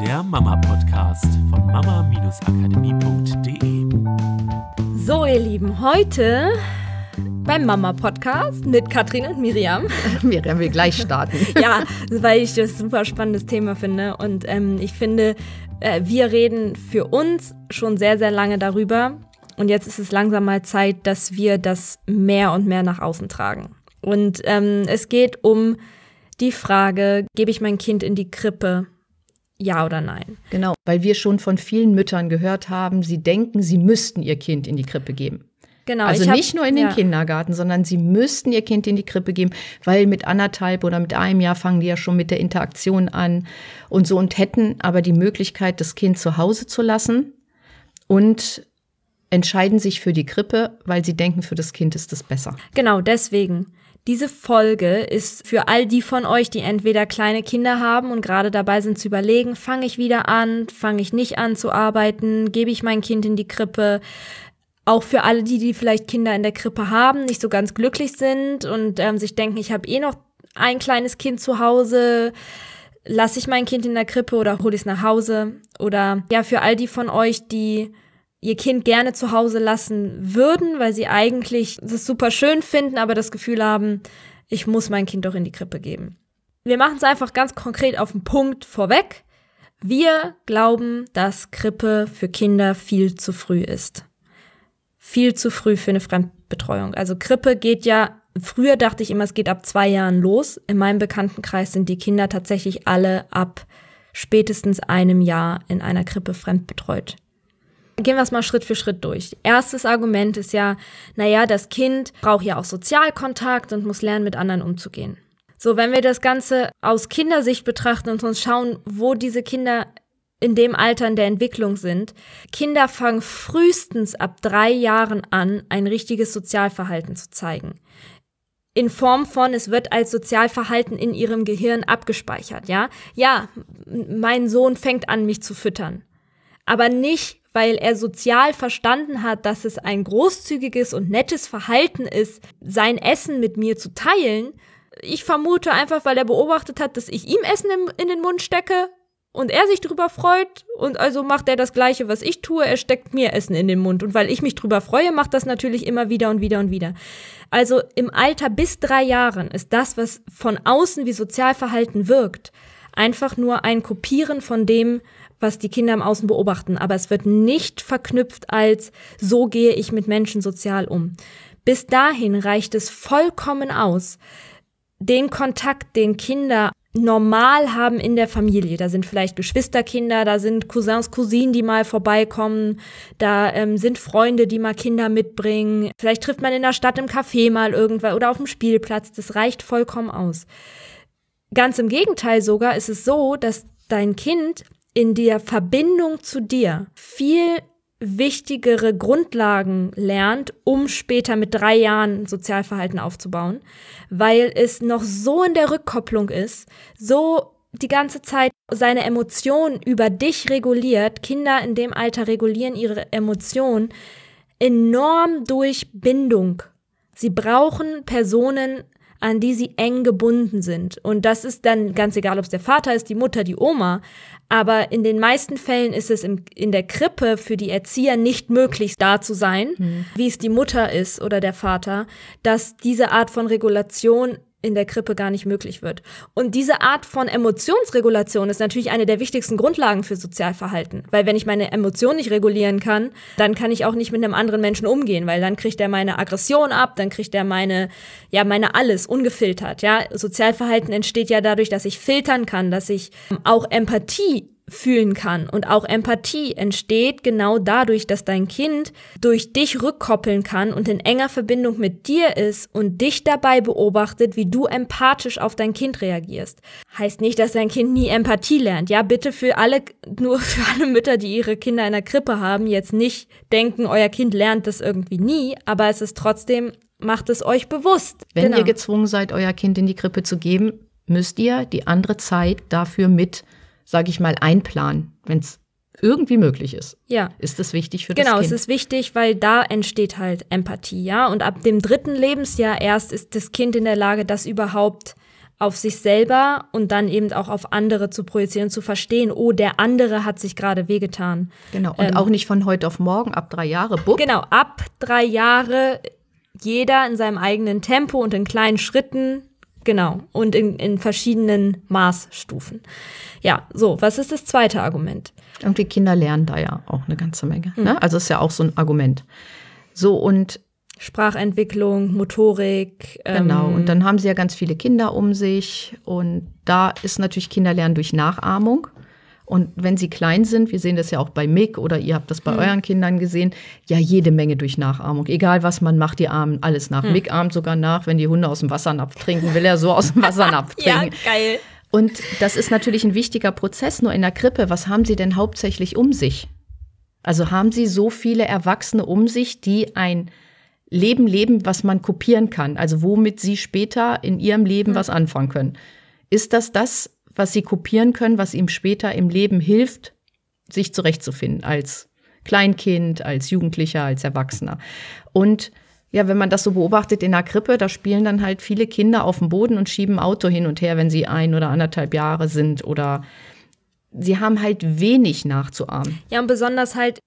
der Mama-Podcast von mama-akademie.de. So, ihr Lieben, heute beim Mama-Podcast mit Katrin und Miriam. Miriam will gleich starten. ja, weil ich das ein super spannendes Thema finde. Und ähm, ich finde, äh, wir reden für uns schon sehr, sehr lange darüber. Und jetzt ist es langsam mal Zeit, dass wir das mehr und mehr nach außen tragen. Und ähm, es geht um die Frage, gebe ich mein Kind in die Krippe? Ja oder nein? Genau, weil wir schon von vielen Müttern gehört haben, sie denken, sie müssten ihr Kind in die Krippe geben. Genau. Also hab, nicht nur in den ja. Kindergarten, sondern sie müssten ihr Kind in die Krippe geben, weil mit anderthalb oder mit einem Jahr fangen die ja schon mit der Interaktion an und so und hätten aber die Möglichkeit, das Kind zu Hause zu lassen und entscheiden sich für die Krippe, weil sie denken, für das Kind ist es besser. Genau, deswegen. Diese Folge ist für all die von euch, die entweder kleine Kinder haben und gerade dabei sind zu überlegen, fange ich wieder an, fange ich nicht an zu arbeiten, gebe ich mein Kind in die Krippe. Auch für alle die, die vielleicht Kinder in der Krippe haben, nicht so ganz glücklich sind und ähm, sich denken, ich habe eh noch ein kleines Kind zu Hause, lasse ich mein Kind in der Krippe oder hole ich es nach Hause? Oder ja, für all die von euch, die ihr Kind gerne zu Hause lassen würden, weil sie eigentlich das super schön finden, aber das Gefühl haben, ich muss mein Kind doch in die Krippe geben. Wir machen es einfach ganz konkret auf den Punkt vorweg. Wir glauben, dass Krippe für Kinder viel zu früh ist. Viel zu früh für eine Fremdbetreuung. Also Krippe geht ja, früher dachte ich immer, es geht ab zwei Jahren los. In meinem Bekanntenkreis sind die Kinder tatsächlich alle ab spätestens einem Jahr in einer Krippe fremdbetreut. Gehen wir es mal Schritt für Schritt durch. Erstes Argument ist ja, naja, das Kind braucht ja auch Sozialkontakt und muss lernen, mit anderen umzugehen. So, wenn wir das Ganze aus Kindersicht betrachten und uns schauen, wo diese Kinder in dem Alter in der Entwicklung sind, Kinder fangen frühestens ab drei Jahren an, ein richtiges Sozialverhalten zu zeigen. In Form von, es wird als Sozialverhalten in ihrem Gehirn abgespeichert, ja? Ja, mein Sohn fängt an, mich zu füttern. Aber nicht, weil er sozial verstanden hat, dass es ein großzügiges und nettes Verhalten ist, sein Essen mit mir zu teilen. Ich vermute einfach, weil er beobachtet hat, dass ich ihm Essen in den Mund stecke und er sich drüber freut und also macht er das gleiche, was ich tue, er steckt mir Essen in den Mund und weil ich mich drüber freue, macht das natürlich immer wieder und wieder und wieder. Also im Alter bis drei Jahren ist das, was von außen wie Sozialverhalten wirkt, einfach nur ein Kopieren von dem, was die Kinder im Außen beobachten, aber es wird nicht verknüpft als so gehe ich mit Menschen sozial um. Bis dahin reicht es vollkommen aus, den Kontakt, den Kinder normal haben in der Familie. Da sind vielleicht Geschwisterkinder, da sind Cousins, Cousinen, die mal vorbeikommen, da ähm, sind Freunde, die mal Kinder mitbringen. Vielleicht trifft man in der Stadt im Café mal irgendwann oder auf dem Spielplatz. Das reicht vollkommen aus. Ganz im Gegenteil sogar ist es so, dass dein Kind in der Verbindung zu dir viel wichtigere Grundlagen lernt, um später mit drei Jahren Sozialverhalten aufzubauen, weil es noch so in der Rückkopplung ist, so die ganze Zeit seine Emotionen über dich reguliert. Kinder in dem Alter regulieren ihre Emotionen enorm durch Bindung. Sie brauchen Personen, an die sie eng gebunden sind. Und das ist dann ganz egal, ob es der Vater ist, die Mutter, die Oma. Aber in den meisten Fällen ist es im, in der Krippe für die Erzieher nicht möglich, da zu sein, mhm. wie es die Mutter ist oder der Vater, dass diese Art von Regulation in der Krippe gar nicht möglich wird. Und diese Art von Emotionsregulation ist natürlich eine der wichtigsten Grundlagen für Sozialverhalten. Weil wenn ich meine Emotionen nicht regulieren kann, dann kann ich auch nicht mit einem anderen Menschen umgehen, weil dann kriegt er meine Aggression ab, dann kriegt er meine, ja, meine alles ungefiltert, ja. Sozialverhalten entsteht ja dadurch, dass ich filtern kann, dass ich auch Empathie fühlen kann. Und auch Empathie entsteht genau dadurch, dass dein Kind durch dich rückkoppeln kann und in enger Verbindung mit dir ist und dich dabei beobachtet, wie du empathisch auf dein Kind reagierst. Heißt nicht, dass dein Kind nie Empathie lernt. Ja, bitte für alle, nur für alle Mütter, die ihre Kinder in der Krippe haben, jetzt nicht denken, euer Kind lernt das irgendwie nie, aber es ist trotzdem, macht es euch bewusst. Wenn genau. ihr gezwungen seid, euer Kind in die Krippe zu geben, müsst ihr die andere Zeit dafür mit sage ich mal, einplanen, wenn es irgendwie möglich ist. Ja. Ist das wichtig für das genau, Kind? Genau, es ist wichtig, weil da entsteht halt Empathie, ja. Und ab dem dritten Lebensjahr erst ist das Kind in der Lage, das überhaupt auf sich selber und dann eben auch auf andere zu projizieren, zu verstehen, oh, der andere hat sich gerade wehgetan. Genau, und ähm, auch nicht von heute auf morgen, ab drei Jahre. Bupp. Genau, ab drei Jahre jeder in seinem eigenen Tempo und in kleinen Schritten, genau, und in, in verschiedenen Maßstufen. Ja, so, was ist das zweite Argument? Irgendwie Kinder lernen da ja auch eine ganze Menge. Mhm. Ne? Also ist ja auch so ein Argument. So, und Sprachentwicklung, Motorik. Genau, ähm, und dann haben sie ja ganz viele Kinder um sich. Und da ist natürlich Kinderlernen durch Nachahmung. Und wenn sie klein sind, wir sehen das ja auch bei Mick oder ihr habt das bei hm. euren Kindern gesehen, ja jede Menge durch Nachahmung. Egal was man macht, die ahmen alles nach. Hm. Mick ahmt sogar nach, wenn die Hunde aus dem Wassernapf trinken, will er so aus dem Wassernapf trinken. ja, geil. Und das ist natürlich ein wichtiger Prozess. Nur in der Krippe, was haben sie denn hauptsächlich um sich? Also haben sie so viele Erwachsene um sich, die ein Leben leben, was man kopieren kann, also womit sie später in ihrem Leben mhm. was anfangen können. Ist das das, was sie kopieren können, was ihm später im Leben hilft, sich zurechtzufinden als Kleinkind, als Jugendlicher, als Erwachsener? Und ja, wenn man das so beobachtet in der Krippe, da spielen dann halt viele Kinder auf dem Boden und schieben Auto hin und her, wenn sie ein oder anderthalb Jahre sind oder sie haben halt wenig nachzuahmen. Ja, und besonders halt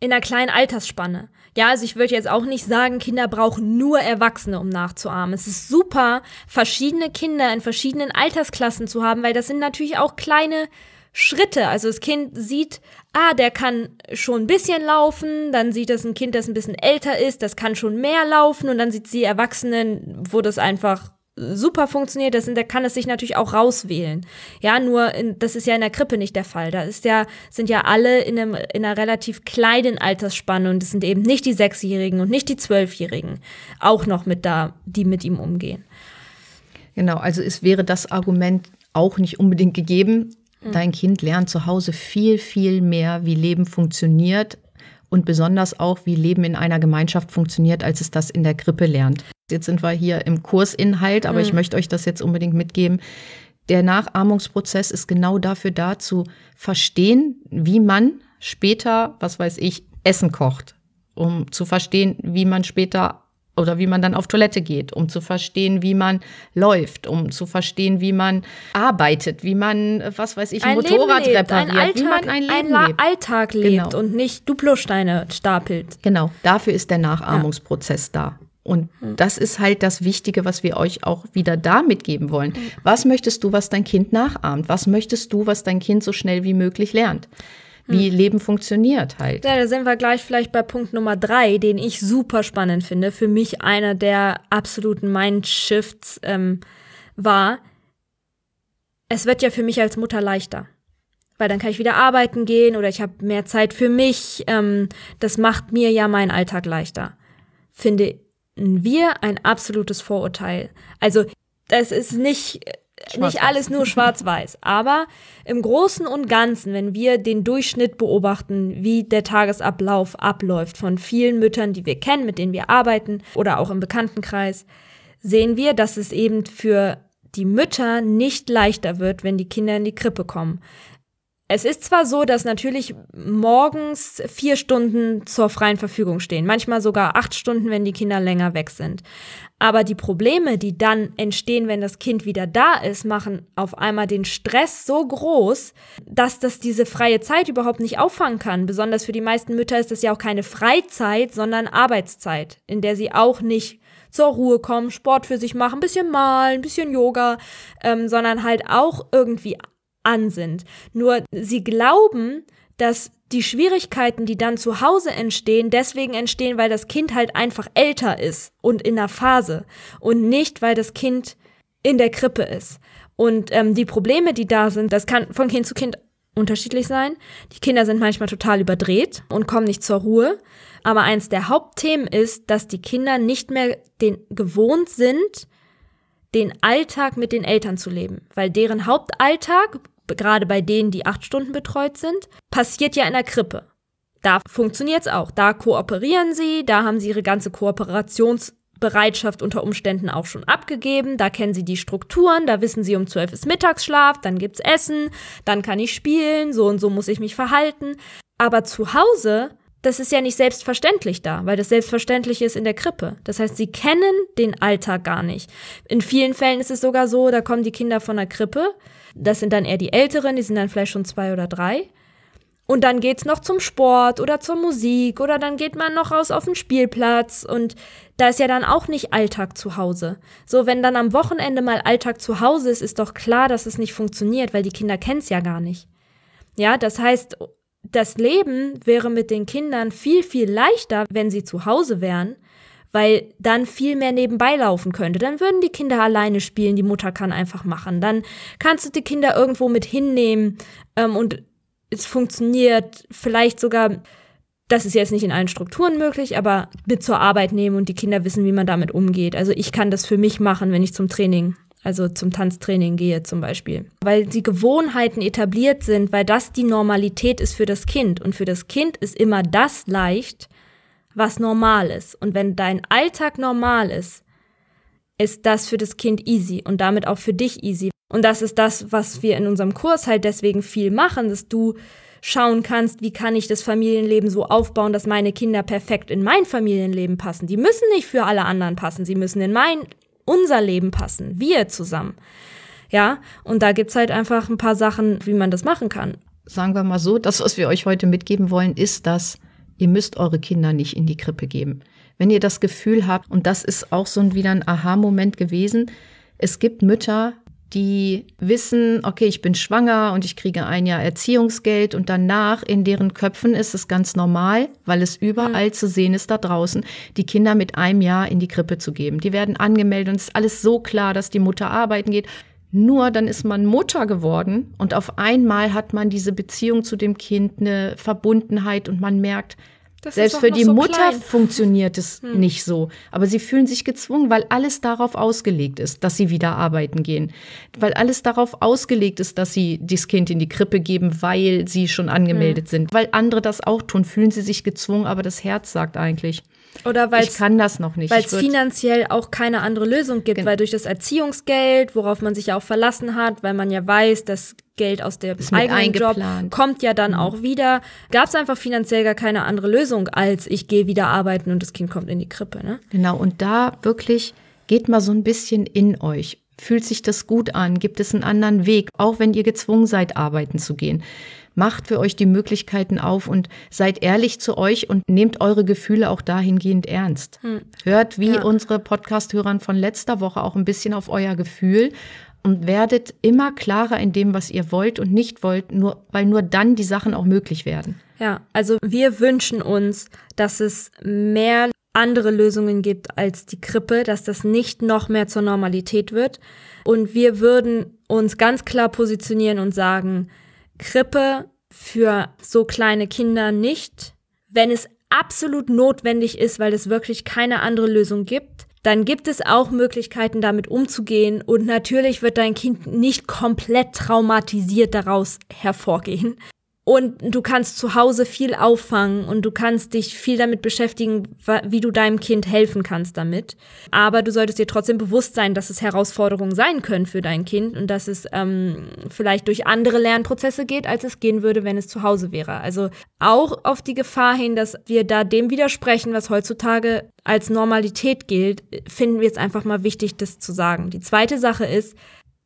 in einer kleinen Altersspanne. Ja, also ich würde jetzt auch nicht sagen, Kinder brauchen nur Erwachsene, um nachzuahmen. Es ist super, verschiedene Kinder in verschiedenen Altersklassen zu haben, weil das sind natürlich auch kleine Schritte. Also das Kind sieht, ah, der kann schon ein bisschen laufen, dann sieht es ein Kind, das ein bisschen älter ist, das kann schon mehr laufen und dann sieht sie Erwachsenen, wo das einfach super funktioniert, das da kann es sich natürlich auch rauswählen. Ja, nur in, das ist ja in der Krippe nicht der Fall. Da ist ja, sind ja alle in, einem, in einer relativ kleinen Altersspanne und es sind eben nicht die Sechsjährigen und nicht die Zwölfjährigen auch noch mit da, die mit ihm umgehen. Genau, also es wäre das Argument auch nicht unbedingt gegeben. Hm. Dein Kind lernt zu Hause viel, viel mehr, wie Leben funktioniert, und besonders auch, wie Leben in einer Gemeinschaft funktioniert, als es das in der Krippe lernt. Jetzt sind wir hier im Kursinhalt, aber mhm. ich möchte euch das jetzt unbedingt mitgeben. Der Nachahmungsprozess ist genau dafür da, zu verstehen, wie man später, was weiß ich, Essen kocht, um zu verstehen, wie man später oder wie man dann auf Toilette geht, um zu verstehen, wie man läuft, um zu verstehen, wie man arbeitet, wie man, was weiß ich, ein, ein Motorrad lebt, repariert, ein Alltag, wie man ein Leben ein lebt. Alltag lebt genau. und nicht Duplosteine stapelt. Genau, dafür ist der Nachahmungsprozess ja. da. Und hm. das ist halt das Wichtige, was wir euch auch wieder da mitgeben wollen. Hm. Was möchtest du, was dein Kind nachahmt? Was möchtest du, was dein Kind so schnell wie möglich lernt? wie hm. Leben funktioniert halt. Ja, da sind wir gleich vielleicht bei Punkt Nummer drei, den ich super spannend finde. Für mich einer der absoluten Mindshifts ähm, war, es wird ja für mich als Mutter leichter. Weil dann kann ich wieder arbeiten gehen oder ich habe mehr Zeit für mich. Ähm, das macht mir ja meinen Alltag leichter. Finde wir ein absolutes Vorurteil. Also das ist nicht nicht alles nur schwarz-weiß, aber im Großen und Ganzen, wenn wir den Durchschnitt beobachten, wie der Tagesablauf abläuft von vielen Müttern, die wir kennen, mit denen wir arbeiten oder auch im Bekanntenkreis, sehen wir, dass es eben für die Mütter nicht leichter wird, wenn die Kinder in die Krippe kommen. Es ist zwar so, dass natürlich morgens vier Stunden zur freien Verfügung stehen, manchmal sogar acht Stunden, wenn die Kinder länger weg sind. Aber die Probleme, die dann entstehen, wenn das Kind wieder da ist, machen auf einmal den Stress so groß, dass das diese freie Zeit überhaupt nicht auffangen kann. Besonders für die meisten Mütter ist das ja auch keine Freizeit, sondern Arbeitszeit, in der sie auch nicht zur Ruhe kommen, Sport für sich machen, ein bisschen malen, ein bisschen Yoga, ähm, sondern halt auch irgendwie an sind. Nur sie glauben, dass die Schwierigkeiten, die dann zu Hause entstehen, deswegen entstehen, weil das Kind halt einfach älter ist und in der Phase und nicht, weil das Kind in der Krippe ist. Und ähm, die Probleme, die da sind, das kann von Kind zu Kind unterschiedlich sein. Die Kinder sind manchmal total überdreht und kommen nicht zur Ruhe. Aber eins der Hauptthemen ist, dass die Kinder nicht mehr den gewohnt sind, den Alltag mit den Eltern zu leben, weil deren Hauptalltag gerade bei denen, die acht Stunden betreut sind, passiert ja in der Krippe. Da funktioniert es auch. Da kooperieren sie, da haben sie ihre ganze Kooperationsbereitschaft unter Umständen auch schon abgegeben. Da kennen sie die Strukturen, da wissen sie, um zwölf ist Mittagsschlaf, dann gibt's Essen, dann kann ich spielen, so und so muss ich mich verhalten. Aber zu Hause das ist ja nicht selbstverständlich da, weil das Selbstverständliche ist in der Krippe. Das heißt, sie kennen den Alltag gar nicht. In vielen Fällen ist es sogar so, da kommen die Kinder von der Krippe. Das sind dann eher die Älteren, die sind dann vielleicht schon zwei oder drei. Und dann geht's noch zum Sport oder zur Musik oder dann geht man noch raus auf den Spielplatz und da ist ja dann auch nicht Alltag zu Hause. So, wenn dann am Wochenende mal Alltag zu Hause ist, ist doch klar, dass es nicht funktioniert, weil die Kinder kennen's ja gar nicht. Ja, das heißt, das Leben wäre mit den Kindern viel, viel leichter, wenn sie zu Hause wären, weil dann viel mehr nebenbei laufen könnte. Dann würden die Kinder alleine spielen, die Mutter kann einfach machen. Dann kannst du die Kinder irgendwo mit hinnehmen ähm, und es funktioniert vielleicht sogar, das ist jetzt nicht in allen Strukturen möglich, aber mit zur Arbeit nehmen und die Kinder wissen, wie man damit umgeht. Also ich kann das für mich machen, wenn ich zum Training also zum Tanztraining gehe zum Beispiel. Weil die Gewohnheiten etabliert sind, weil das die Normalität ist für das Kind. Und für das Kind ist immer das leicht, was normal ist. Und wenn dein Alltag normal ist, ist das für das Kind easy und damit auch für dich easy. Und das ist das, was wir in unserem Kurs halt deswegen viel machen, dass du schauen kannst, wie kann ich das Familienleben so aufbauen, dass meine Kinder perfekt in mein Familienleben passen. Die müssen nicht für alle anderen passen, sie müssen in mein unser Leben passen, wir zusammen. Ja, und da gibt's halt einfach ein paar Sachen, wie man das machen kann. Sagen wir mal so, das, was wir euch heute mitgeben wollen, ist, dass ihr müsst eure Kinder nicht in die Krippe geben. Wenn ihr das Gefühl habt, und das ist auch so wieder ein Aha-Moment gewesen, es gibt Mütter, die wissen, okay, ich bin schwanger und ich kriege ein Jahr Erziehungsgeld und danach in deren Köpfen ist es ganz normal, weil es überall mhm. zu sehen ist da draußen, die Kinder mit einem Jahr in die Krippe zu geben. Die werden angemeldet und es ist alles so klar, dass die Mutter arbeiten geht. Nur dann ist man Mutter geworden und auf einmal hat man diese Beziehung zu dem Kind, eine Verbundenheit und man merkt, das Selbst für die so Mutter klein. funktioniert es hm. nicht so. Aber sie fühlen sich gezwungen, weil alles darauf ausgelegt ist, dass sie wieder arbeiten gehen. Weil alles darauf ausgelegt ist, dass sie das Kind in die Krippe geben, weil sie schon angemeldet hm. sind. Weil andere das auch tun, fühlen sie sich gezwungen, aber das Herz sagt eigentlich. Oder weil ich kann das noch nicht. Weil es finanziell auch keine andere Lösung gibt, weil durch das Erziehungsgeld, worauf man sich ja auch verlassen hat, weil man ja weiß, dass Geld aus dem eigenen Job kommt ja dann mhm. auch wieder. Gab es einfach finanziell gar keine andere Lösung, als ich gehe wieder arbeiten und das Kind kommt in die Krippe. Ne? Genau, und da wirklich geht mal so ein bisschen in euch. Fühlt sich das gut an? Gibt es einen anderen Weg, auch wenn ihr gezwungen seid, arbeiten zu gehen? Macht für euch die Möglichkeiten auf und seid ehrlich zu euch und nehmt eure Gefühle auch dahingehend ernst. Hm. Hört wie ja. unsere Podcast-Hörern von letzter Woche auch ein bisschen auf euer Gefühl und werdet immer klarer in dem, was ihr wollt und nicht wollt, nur, weil nur dann die Sachen auch möglich werden. Ja, also wir wünschen uns, dass es mehr andere Lösungen gibt als die Krippe, dass das nicht noch mehr zur Normalität wird. Und wir würden uns ganz klar positionieren und sagen, Krippe für so kleine Kinder nicht. Wenn es absolut notwendig ist, weil es wirklich keine andere Lösung gibt, dann gibt es auch Möglichkeiten, damit umzugehen. Und natürlich wird dein Kind nicht komplett traumatisiert daraus hervorgehen. Und du kannst zu Hause viel auffangen und du kannst dich viel damit beschäftigen, wie du deinem Kind helfen kannst damit. Aber du solltest dir trotzdem bewusst sein, dass es Herausforderungen sein können für dein Kind und dass es ähm, vielleicht durch andere Lernprozesse geht, als es gehen würde, wenn es zu Hause wäre. Also auch auf die Gefahr hin, dass wir da dem widersprechen, was heutzutage als Normalität gilt, finden wir jetzt einfach mal wichtig, das zu sagen. Die zweite Sache ist,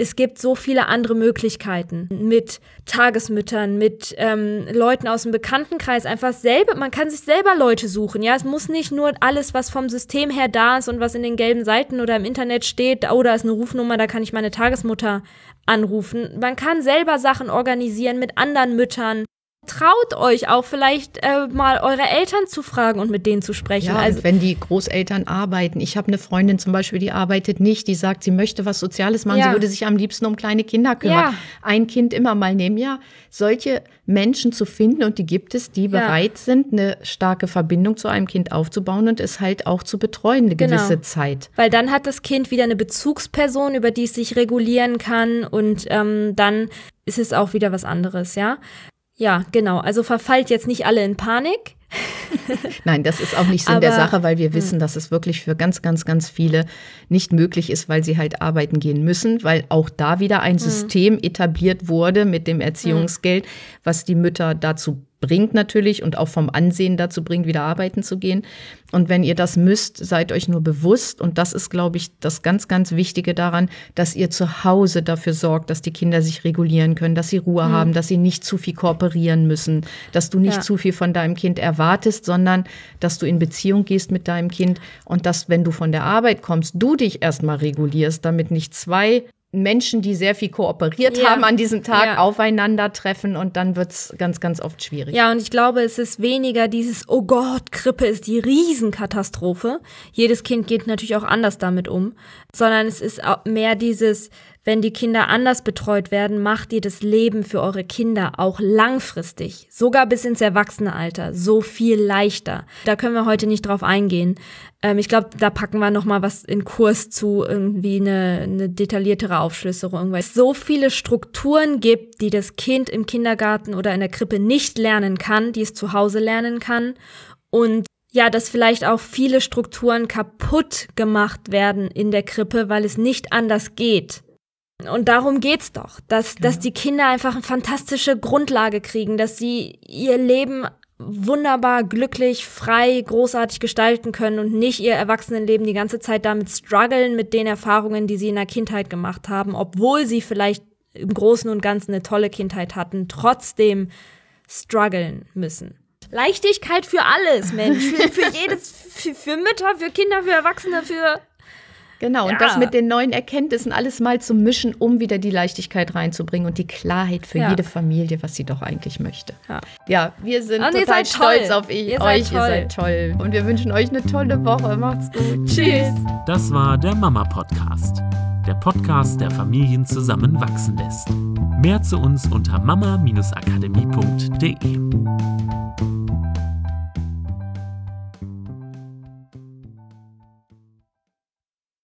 es gibt so viele andere Möglichkeiten mit Tagesmüttern, mit ähm, Leuten aus dem Bekanntenkreis. Einfach selber, man kann sich selber Leute suchen. Ja, es muss nicht nur alles, was vom System her da ist und was in den gelben Seiten oder im Internet steht, oh, da ist eine Rufnummer, da kann ich meine Tagesmutter anrufen. Man kann selber Sachen organisieren mit anderen Müttern traut euch auch vielleicht äh, mal eure Eltern zu fragen und mit denen zu sprechen. Ja, also wenn die Großeltern arbeiten. Ich habe eine Freundin zum Beispiel, die arbeitet nicht, die sagt, sie möchte was Soziales machen, ja. sie würde sich am liebsten um kleine Kinder kümmern. Ja. Ein Kind immer mal nehmen. Ja, solche Menschen zu finden und die gibt es, die bereit sind, eine starke Verbindung zu einem Kind aufzubauen und es halt auch zu betreuen eine genau. gewisse Zeit. Weil dann hat das Kind wieder eine Bezugsperson, über die es sich regulieren kann und ähm, dann ist es auch wieder was anderes, ja. Ja, genau. Also verfallt jetzt nicht alle in Panik. Nein, das ist auch nicht Sinn Aber, der Sache, weil wir hm. wissen, dass es wirklich für ganz, ganz, ganz viele nicht möglich ist, weil sie halt arbeiten gehen müssen, weil auch da wieder ein hm. System etabliert wurde mit dem Erziehungsgeld, was die Mütter dazu bringt natürlich und auch vom Ansehen dazu bringt, wieder arbeiten zu gehen. Und wenn ihr das müsst, seid euch nur bewusst. Und das ist, glaube ich, das ganz, ganz Wichtige daran, dass ihr zu Hause dafür sorgt, dass die Kinder sich regulieren können, dass sie Ruhe mhm. haben, dass sie nicht zu viel kooperieren müssen, dass du nicht ja. zu viel von deinem Kind erwartest, sondern dass du in Beziehung gehst mit deinem Kind und dass, wenn du von der Arbeit kommst, du dich erstmal regulierst, damit nicht zwei Menschen, die sehr viel kooperiert ja. haben an diesem Tag, ja. aufeinandertreffen und dann wird es ganz, ganz oft schwierig. Ja, und ich glaube, es ist weniger dieses, oh Gott, Krippe ist die Riesenkatastrophe. Jedes Kind geht natürlich auch anders damit um, sondern es ist mehr dieses, wenn die Kinder anders betreut werden, macht ihr das Leben für eure Kinder auch langfristig, sogar bis ins Erwachsenealter, so viel leichter. Da können wir heute nicht drauf eingehen. Ähm, ich glaube, da packen wir noch mal was in Kurs zu, irgendwie eine, eine detailliertere Aufschlüsselung, weil es so viele Strukturen gibt, die das Kind im Kindergarten oder in der Krippe nicht lernen kann, die es zu Hause lernen kann und ja, dass vielleicht auch viele Strukturen kaputt gemacht werden in der Krippe, weil es nicht anders geht. Und darum geht's doch, dass, genau. dass die Kinder einfach eine fantastische Grundlage kriegen, dass sie ihr Leben wunderbar, glücklich, frei, großartig gestalten können und nicht ihr Erwachsenenleben die ganze Zeit damit strugglen mit den Erfahrungen, die sie in der Kindheit gemacht haben, obwohl sie vielleicht im Großen und Ganzen eine tolle Kindheit hatten, trotzdem strugglen müssen. Leichtigkeit für alles, Mensch. Für, für jedes, für, für Mütter, für Kinder, für Erwachsene, für Genau, ja. und das mit den neuen Erkenntnissen alles mal zu mischen, um wieder die Leichtigkeit reinzubringen und die Klarheit für ja. jede Familie, was sie doch eigentlich möchte. Ja, ja wir sind und total stolz auf ihr euch. Ihr seid toll. Und wir wünschen euch eine tolle Woche. Macht's gut. Tschüss. Das war der Mama Podcast. Der Podcast, der Familien zusammenwachsen lässt. Mehr zu uns unter mama-akademie.de.